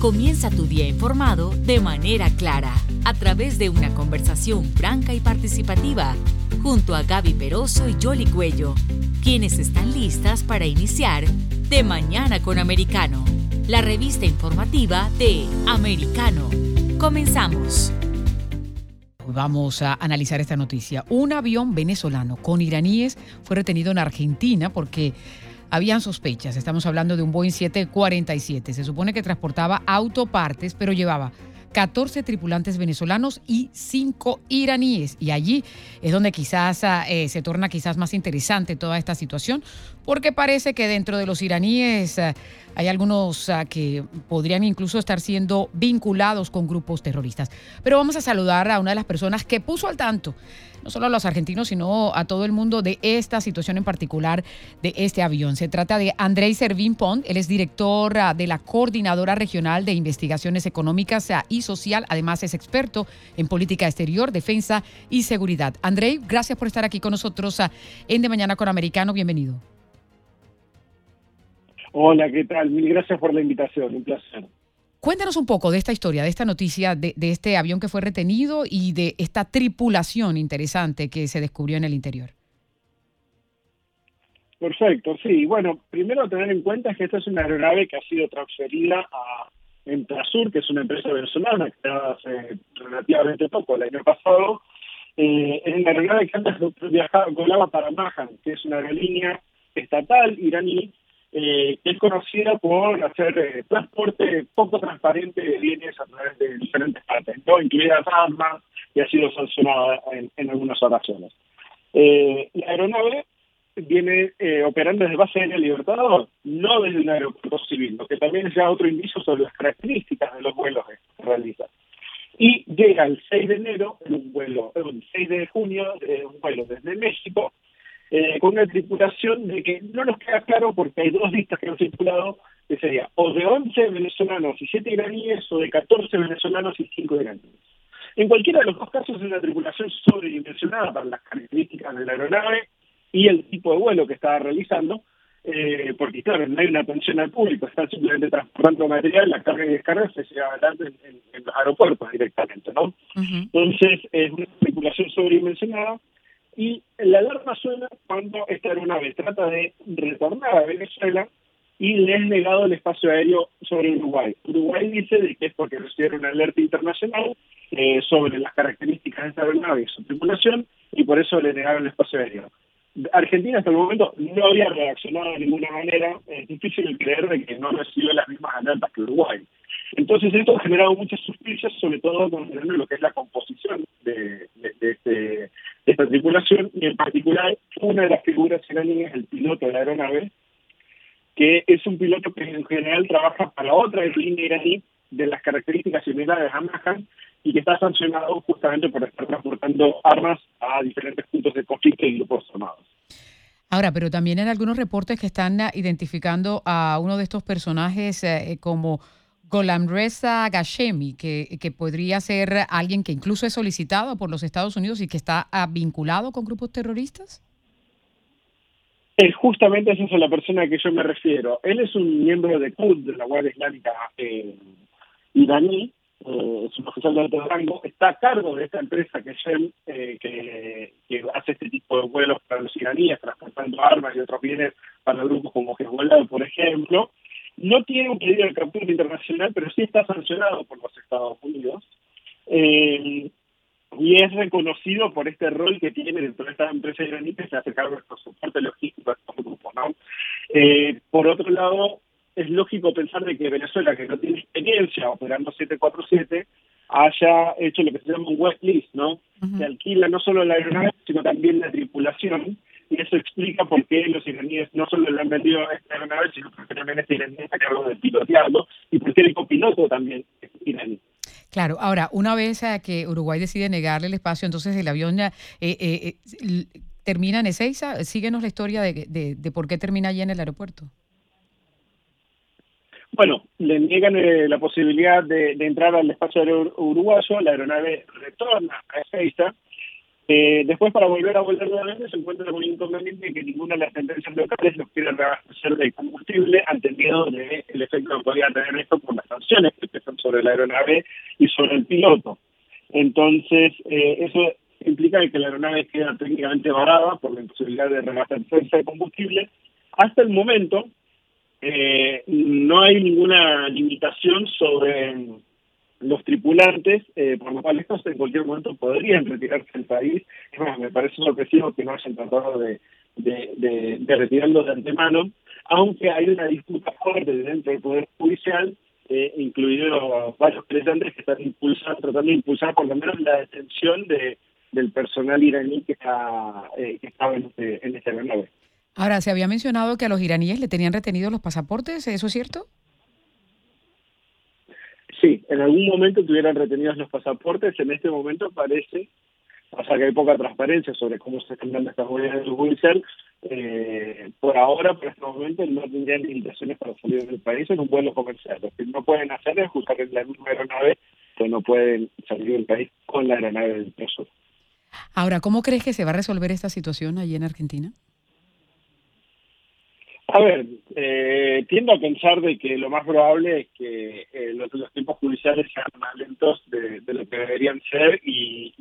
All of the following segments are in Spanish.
Comienza tu día informado de manera clara, a través de una conversación franca y participativa, junto a Gaby Peroso y Jolly Cuello, quienes están listas para iniciar De Mañana con Americano, la revista informativa de Americano. Comenzamos. Vamos a analizar esta noticia. Un avión venezolano con iraníes fue retenido en Argentina porque habían sospechas. Estamos hablando de un Boeing 747. Se supone que transportaba autopartes, pero llevaba 14 tripulantes venezolanos y 5 iraníes. Y allí es donde quizás ah, eh, se torna quizás más interesante toda esta situación, porque parece que dentro de los iraníes ah, hay algunos ah, que podrían incluso estar siendo vinculados con grupos terroristas. Pero vamos a saludar a una de las personas que puso al tanto no solo a los argentinos, sino a todo el mundo de esta situación en particular de este avión. Se trata de Andrei Servín Pont, él es director de la Coordinadora Regional de Investigaciones Económicas ah, y Social, además es experto en política exterior, defensa y seguridad. Andrei, gracias por estar aquí con nosotros ah, en De Mañana con Americano, bienvenido. Hola, ¿qué tal? Mil gracias por la invitación, un placer. Cuéntanos un poco de esta historia, de esta noticia, de, este avión que fue retenido y de esta tripulación interesante que se descubrió en el interior. Perfecto, sí. Bueno, primero tener en cuenta que esta es una aeronave que ha sido transferida a Entrasur, que es una empresa venezolana creada hace relativamente poco, el año pasado. Eh, es una aeronave que antes viajaba, volaba para Mahan, que es una aerolínea estatal iraní eh, que es conocida por hacer eh, transporte poco transparente de bienes a través de diferentes partes, ¿no? incluidas armas, y ha sido sancionada en, algunas ocasiones. Eh, la aeronave viene eh, operando desde base aérea Libertador, no desde un aeropuerto civil, lo que también es ya otro indicio sobre las características de los vuelos que se realizan. Y llega el 6 de enero, en un vuelo, el 6 de junio, un vuelo desde México, eh, con una tripulación de que no nos queda claro porque hay dos listas que han circulado, que sería o de 11 venezolanos y 7 iraníes o de 14 venezolanos y 5 iraníes. En cualquiera de los dos casos es una tripulación sobredimensionada para las características de la aeronave y el tipo de vuelo que estaba realizando, eh, porque claro, no hay una atención al público, están simplemente transportando material, la carga y descarga se lleva adelante en, los aeropuertos directamente, ¿no? Entonces es una tripulación sobredimensionada y la alarma suena cuando esta aeronave trata de retornar a Venezuela y le es negado el espacio aéreo sobre Uruguay. Uruguay dice de que es porque recibieron una alerta internacional eh, sobre las características de esta aeronave y su tripulación y por eso le negaron el espacio aéreo. Argentina hasta el momento no había reaccionado de ninguna manera, es difícil creer de que no recibió las mismas alertas que Uruguay. Entonces esto ha generado muchas suspicias, sobre todo con lo que es la composición de, este, esta tripulación, y en particular una de las figuras iraníes, el piloto de la aeronave, que es un piloto que en general trabaja para otra línea iraní de las características similares a Mahan y que está sancionado justamente por estar transportando armas a diferentes puntos de conflicto y grupos armados. Ahora, pero también en algunos reportes que están identificando a uno de estos personajes eh, como Golamreza Gashemi, que, que podría ser alguien que incluso es solicitado por los Estados Unidos y que está ah, vinculado con grupos terroristas? Es justamente esa es la persona a que yo me refiero. Él es un miembro de CUD, de la Guardia Islámica eh, iraní, eh, es un oficial de alto rango, está a cargo de esta empresa que, Shem, eh, que, hace este tipo de vuelos para los iraníes, transportando armas y otros bienes para grupos como Hezbollah, por ejemplo, no tiene un pedido de captura internacional, pero sí está sancionado por los Estados Unidos. Eh, y es reconocido por este rol que tiene dentro de esta empresa iraní que se hace cargo de soporte logístico a estos grupos. ¿no? Eh, por otro lado, es lógico pensar de que Venezuela, que no tiene experiencia operando 747, haya hecho lo que se llama un wet list, ¿no? Se alquila no solo la aeronave, sino también la tripulación, y eso explica por qué los iraníes no solo le han vendido esta aeronave, sino porque también este iraní está cargo de pilotearlo y por qué el copiloto también es iraní. Claro, ahora, una vez que Uruguay decide negarle el espacio, entonces el avión ya, eh, eh, eh, termina en Ezeiza. Síguenos la historia de, de, de, por qué termina allí en el aeropuerto. Bueno, le niegan la posibilidad de, entrar al espacio aéreo uruguayo, la aeronave retorna a Ezeiza, Eh, después, para volver a volver nuevamente, se encuentra con un inconveniente que ninguna de las sentencias locales los quiere reabastecer de combustible ante miedo del efecto que podría tener esto por las sanciones que pesan sobre la aeronave y sobre el piloto. Entonces, eh, eso implica que la aeronave queda técnicamente varada por la imposibilidad de reabastecerse de combustible. Hasta el momento, eh, no hay ninguna limitación sobre los tripulantes, eh, por lo cual estos en cualquier momento podrían retirarse del país. Es más, me parece sorpresivo que no hayan tratado de, retirarlos de antemano, aunque hay una disputa fuerte dentro del Poder Judicial, eh, incluidos varios presentes que están impulsando, tratando de impulsar por lo menos la detención de, del personal iraní que está eh, que estaba en este, en este aeronave. Ahora, se había mencionado que a los iraníes le tenían retenidos los pasaportes, ¿eso es cierto? Sí, en algún momento tuvieran retenidos los pasaportes, en este momento parece, o sea que hay poca transparencia sobre cómo se están dando estas de judicial, eh, por ahora, por este momento, no tendrían limitaciones para salir del país en un vuelo comercial. Lo que no pueden hacer es usar la misma aeronave, que no pueden salir del país con la aeronave del preso. Ahora, ¿cómo crees que se va a resolver esta situación allí en Argentina? A ver, eh, tiendo a pensar de que lo más probable es que eh, los, tiempos judiciales sean más lentos de, lo que deberían ser y,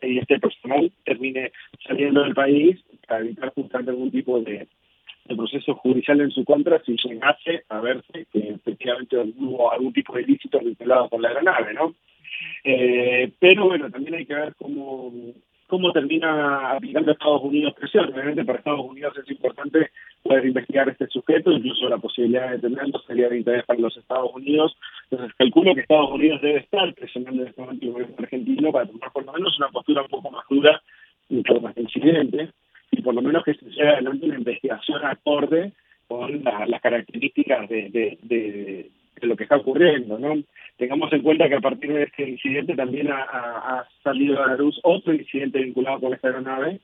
este personal termine saliendo del país para evitar justamente algún tipo de, proceso judicial en su contra si llegase a verse que efectivamente hubo algún tipo de ilícito vinculado con la aeronave, ¿no? Eh, pero bueno, también hay que ver cómo cómo termina aplicando Estados Unidos presión. Obviamente para Estados Unidos es importante poder investigar este sujeto, incluso la posibilidad de tenerlo sería de interés para los Estados Unidos. Entonces calculo que Estados Unidos debe estar presionando en este momento el gobierno argentino para tomar por lo menos una postura un poco más dura en torno a este incidente y por lo menos que se lleve adelante una investigación acorde con las características de, de, lo que está ocurriendo, ¿no? Tengamos en cuenta que a partir de este incidente también ha, salido a la luz otro incidente vinculado con esta aeronave,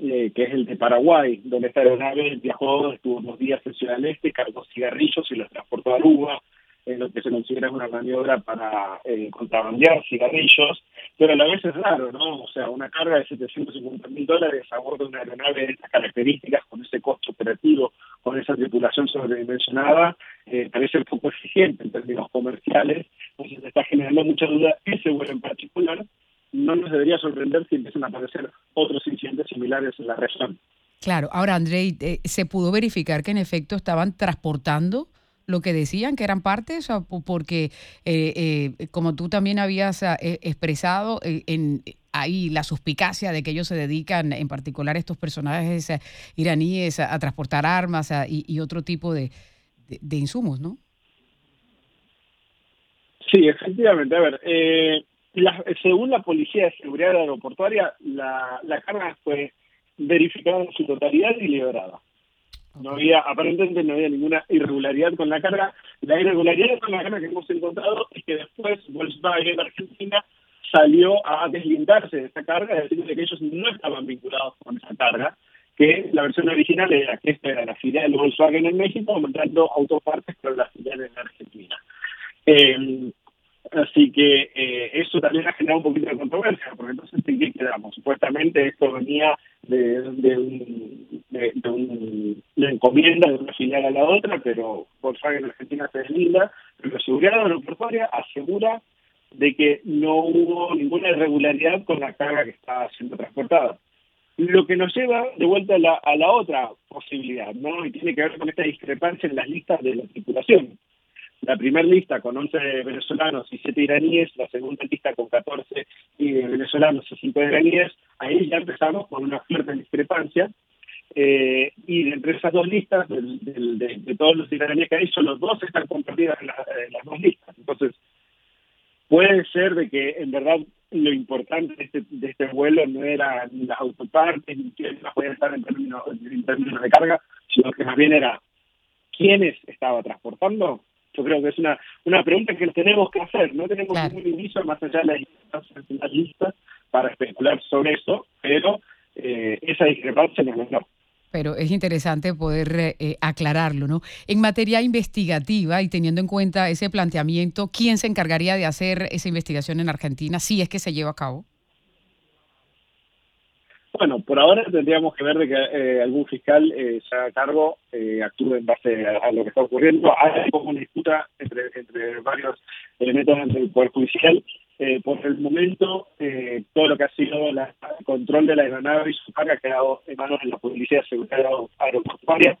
eh, que es el de Paraguay, donde esta aeronave viajó, estuvo dos días en Ciudad del Este, cargó cigarrillos y los transportó a Aruba, en lo que se considera una maniobra para eh, contrabandear cigarrillos, pero a la vez es raro, ¿no? O sea, una carga de 750 mil dólares a bordo de una aeronave de estas características, con ese costo operativo, con esa tripulación sobredimensionada, eh, parece un poco exigente en términos comerciales, entonces está generando mucha duda ese vuelo en particular, no nos debería sorprender si empiezan a aparecer otros incidentes similares en la región. Claro, ahora Andrei, eh, ¿se pudo verificar que en efecto estaban transportando lo que decían que eran partes, o porque eh, eh, como tú también habías ah, e, expresado, eh, en, ahí la suspicacia de que ellos se dedican, en particular estos personajes iraníes, a, transportar armas y, otro tipo de, insumos, ¿no? Sí, efectivamente. A ver, según la Policía de Seguridad Aeroportuaria, la, la carga fue verificada en su totalidad y liberada. No había, aparentemente no había ninguna irregularidad con la carga. La irregularidad con la carga que hemos encontrado es que después Volkswagen Argentina salió a deslindarse de esa carga, es decir, que ellos no estaban vinculados con esa carga, que la versión original era que esta era la filial de Volkswagen en México, montando autopartes para la filial en Argentina. Eh, Así que eh, eso también ha generado un poquito de controversia, porque entonces ¿en qué quedamos? Supuestamente esto venía de, de, un, de, un, una encomienda de una filial a la otra, pero Volkswagen Argentina se deslinda, pero la seguridad aeroportuaria asegura de que no hubo ninguna irregularidad con la carga que estaba siendo transportada. Lo que nos lleva de vuelta a la, a la otra posibilidad, ¿no? Y tiene que ver con esta discrepancia en las listas de la tripulación la primera lista con 11 venezolanos y 7 iraníes, la segunda lista con 14 venezolanos y 5 iraníes, ahí ya empezamos con una fuerte discrepancia. Eh, y entre esas dos listas, de, todos los iraníes que hay, solo dos están compartidas en, las dos listas. Entonces, puede ser de que en verdad lo importante de este, de este vuelo no era ni las autopartes, ni quiénes las podían estar en términos, en términos de carga, sino que más bien era quiénes estaba transportando yo creo que es una, una pregunta que tenemos que hacer. No tenemos ningún inicio más allá de las listas para especular sobre eso, pero eh, esa discrepancia no es pero es interesante poder eh, aclararlo, ¿no? En materia investigativa y teniendo en cuenta ese planteamiento, ¿quién se encargaría de hacer esa investigación en Argentina si es que se lleva a cabo? Bueno, por ahora tendríamos que ver de que eh, algún fiscal eh, se haga cargo, eh, actúe en base a, lo que está ocurriendo. Hay como una disputa entre, varios elementos del Poder Judicial. Eh, por el momento, todo lo que ha sido el control de la aeronave y su carga ha quedado en manos de la Policía de Seguridad Aeroportuaria,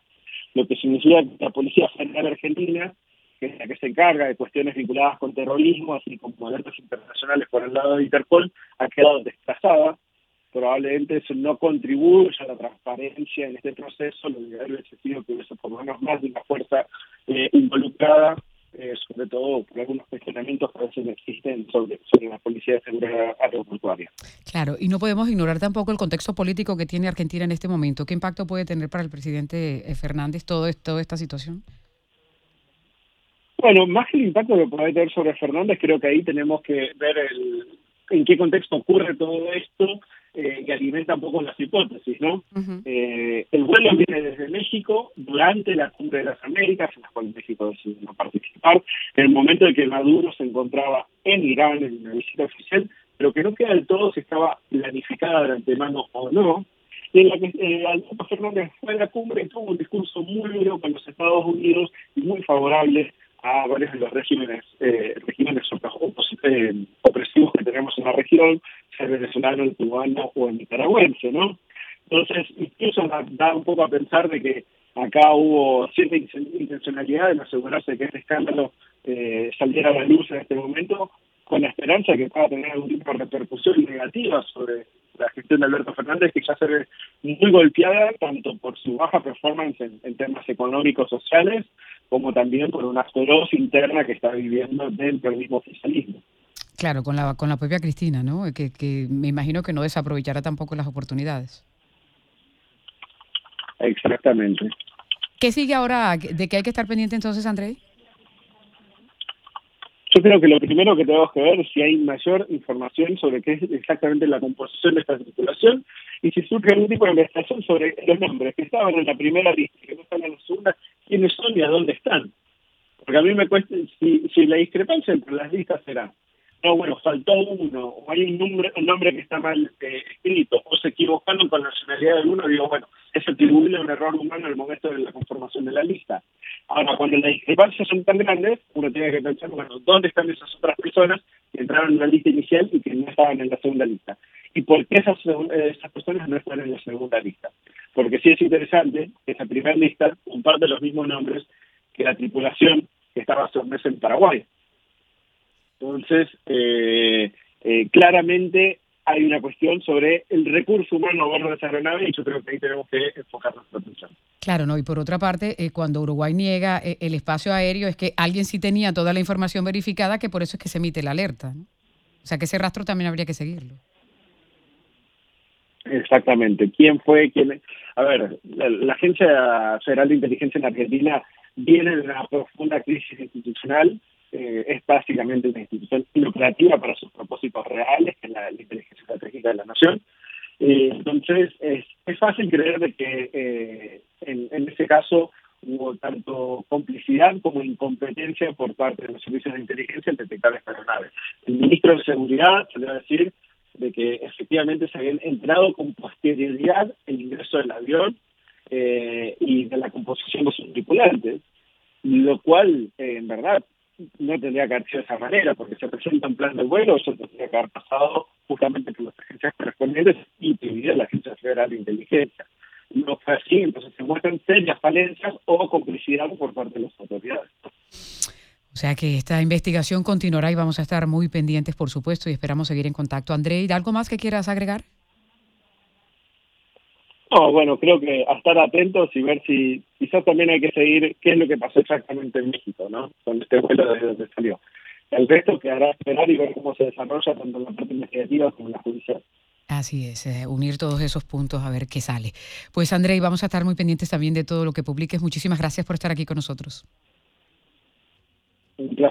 lo que significa que la Policía Federal Argentina, que es la que se encarga de cuestiones vinculadas con terrorismo, así como alertas internacionales por el lado de Interpol, ha quedado desplazada probablemente eso no contribuya a la transparencia en este proceso, lo ideal hubiese sido que hubiese por lo menos más de una fuerza eh, involucrada, eh, sobre todo por algunos cuestionamientos que a veces existen sobre, sobre la policía de seguridad aeroportuaria. Claro, y no podemos ignorar tampoco el contexto político que tiene Argentina en este momento. ¿Qué impacto puede tener para el presidente eh, Fernández todo esto, toda esta situación? Bueno, más que el impacto que puede tener sobre Fernández, creo que ahí tenemos que ver el, en qué contexto ocurre todo esto eh, que alimenta un poco las hipótesis, ¿no? eh, el vuelo viene desde México durante la Cumbre de las Américas, en la cual México decidió no participar, en el momento en que Maduro se encontraba en Irán en una visita oficial, pero que no queda del todo si estaba planificada de antemano o no, y en la que eh, Alberto Fernández fue a la cumbre y tuvo un discurso muy duro con los Estados Unidos y muy favorable a varios de los regímenes eh, regímenes eh, opresivos que tenemos en la región, sea venezolano, el cubano o el nicaragüense, ¿no? Entonces, incluso da, un poco a pensar de que acá hubo cierta intencionalidad en asegurarse de que este escándalo eh, saliera a la luz en este momento, con la esperanza de que pueda tener algún tipo de repercusión negativa sobre la gestión de Alberto Fernández, que ya se ve muy golpeada tanto por su baja performance en temas económicos, sociales, como también por una feroz interna que está viviendo dentro del mismo oficialismo. Claro, con la, con la propia Cristina, ¿no? Que, que me imagino que no desaprovechará tampoco las oportunidades. Exactamente. ¿Qué sigue ahora? ¿De qué hay que estar pendiente entonces, André? Yo creo que lo primero que tenemos que ver es si hay mayor información sobre qué es exactamente la composición de esta circulación y si surge algún tipo de investigación sobre los nombres que estaban en la primera lista, que no están en la segunda, quiénes son y a dónde están. Porque a mí me cuesta, si, si la discrepancia entre las listas será, no, bueno, faltó uno, o hay un nombre, un nombre que está mal eh, escrito, o se equivocaron con la nacionalidad de uno, digo, bueno, es atribuible un error humano en el momento de la conformación de la lista. Ahora, cuando las discrepancias son tan grandes, uno tiene que pensar, bueno, ¿dónde están esas otras personas que entraron en la lista inicial y que no estaban en la segunda lista? ¿Y por qué esas, eh, esas personas no están en la segunda lista? Porque sí es interesante que esa primera lista comparte los mismos nombres que la tripulación que estaba hace un mes en Paraguay. Entonces, eh, eh, claramente hay una cuestión sobre el recurso humano a bordo de esa aeronave y yo creo que ahí tenemos que enfocar nuestra atención. Claro, no, y por otra parte, eh, cuando Uruguay niega el espacio aéreo es que alguien sí tenía toda la información verificada, que por eso es que se emite la alerta. O sea que ese rastro también habría que seguirlo. Exactamente. ¿Quién fue? quién A ver, la, Agencia Federal de Inteligencia en Argentina viene de una profunda crisis institucional. Eh, es básicamente una institución lucrativa para sus propósitos reales, que es la, inteligencia estratégica de la nación. Eh, entonces, es, es, fácil creer de que eh, en, en ese caso hubo tanto complicidad como incompetencia por parte de los servicios de inteligencia en detectar esta aeronave. El ministro de Seguridad va a decir de que efectivamente se habían entrado con posterioridad el ingreso del avión eh, y de la composición de sus tripulantes, lo cual eh, en verdad no tendría que haber sido de esa manera, porque se presenta un plan de vuelo, eso tendría que haber pasado justamente por las agencias correspondientes y incluida la Agencia Federal de Inteligencia. No fue así, entonces se muestran serias falencias o complicidad por parte de las autoridades. O sea que esta investigación continuará y vamos a estar muy pendientes, por supuesto, y esperamos seguir en contacto. André, ¿algo más que quieras agregar? No, bueno, creo que a estar atentos y ver si quizás también hay que seguir qué es lo que pasó exactamente en México, ¿no? Con este vuelo desde donde salió. El resto quedará esperar y ver cómo se desarrolla tanto en la parte investigativa como en la judicial. Así es, eh, unir todos esos puntos a ver qué sale. Pues André, vamos a estar muy pendientes también de todo lo que publiques. Muchísimas gracias por estar aquí con nosotros.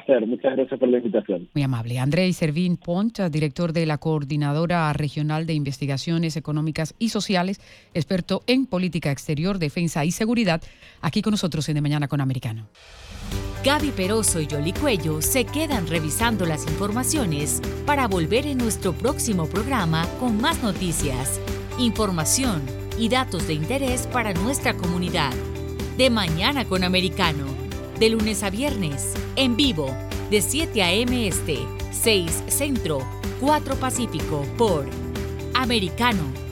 Placer, muchas gracias por la invitación. Muy amable. André Servín Pont, director de la Coordinadora Regional de Investigaciones Económicas y Sociales, experto en política exterior, defensa y seguridad, aquí con nosotros en De Mañana con Americano. Gaby Peroso y Yoli Cuello se quedan revisando las informaciones para volver en nuestro próximo programa con más noticias. información y datos de interés para nuestra comunidad. De mañana con Americano, de lunes a viernes, en vivo, de 7 a.m. Este, 6 Centro, 4 Pacífico, por Americano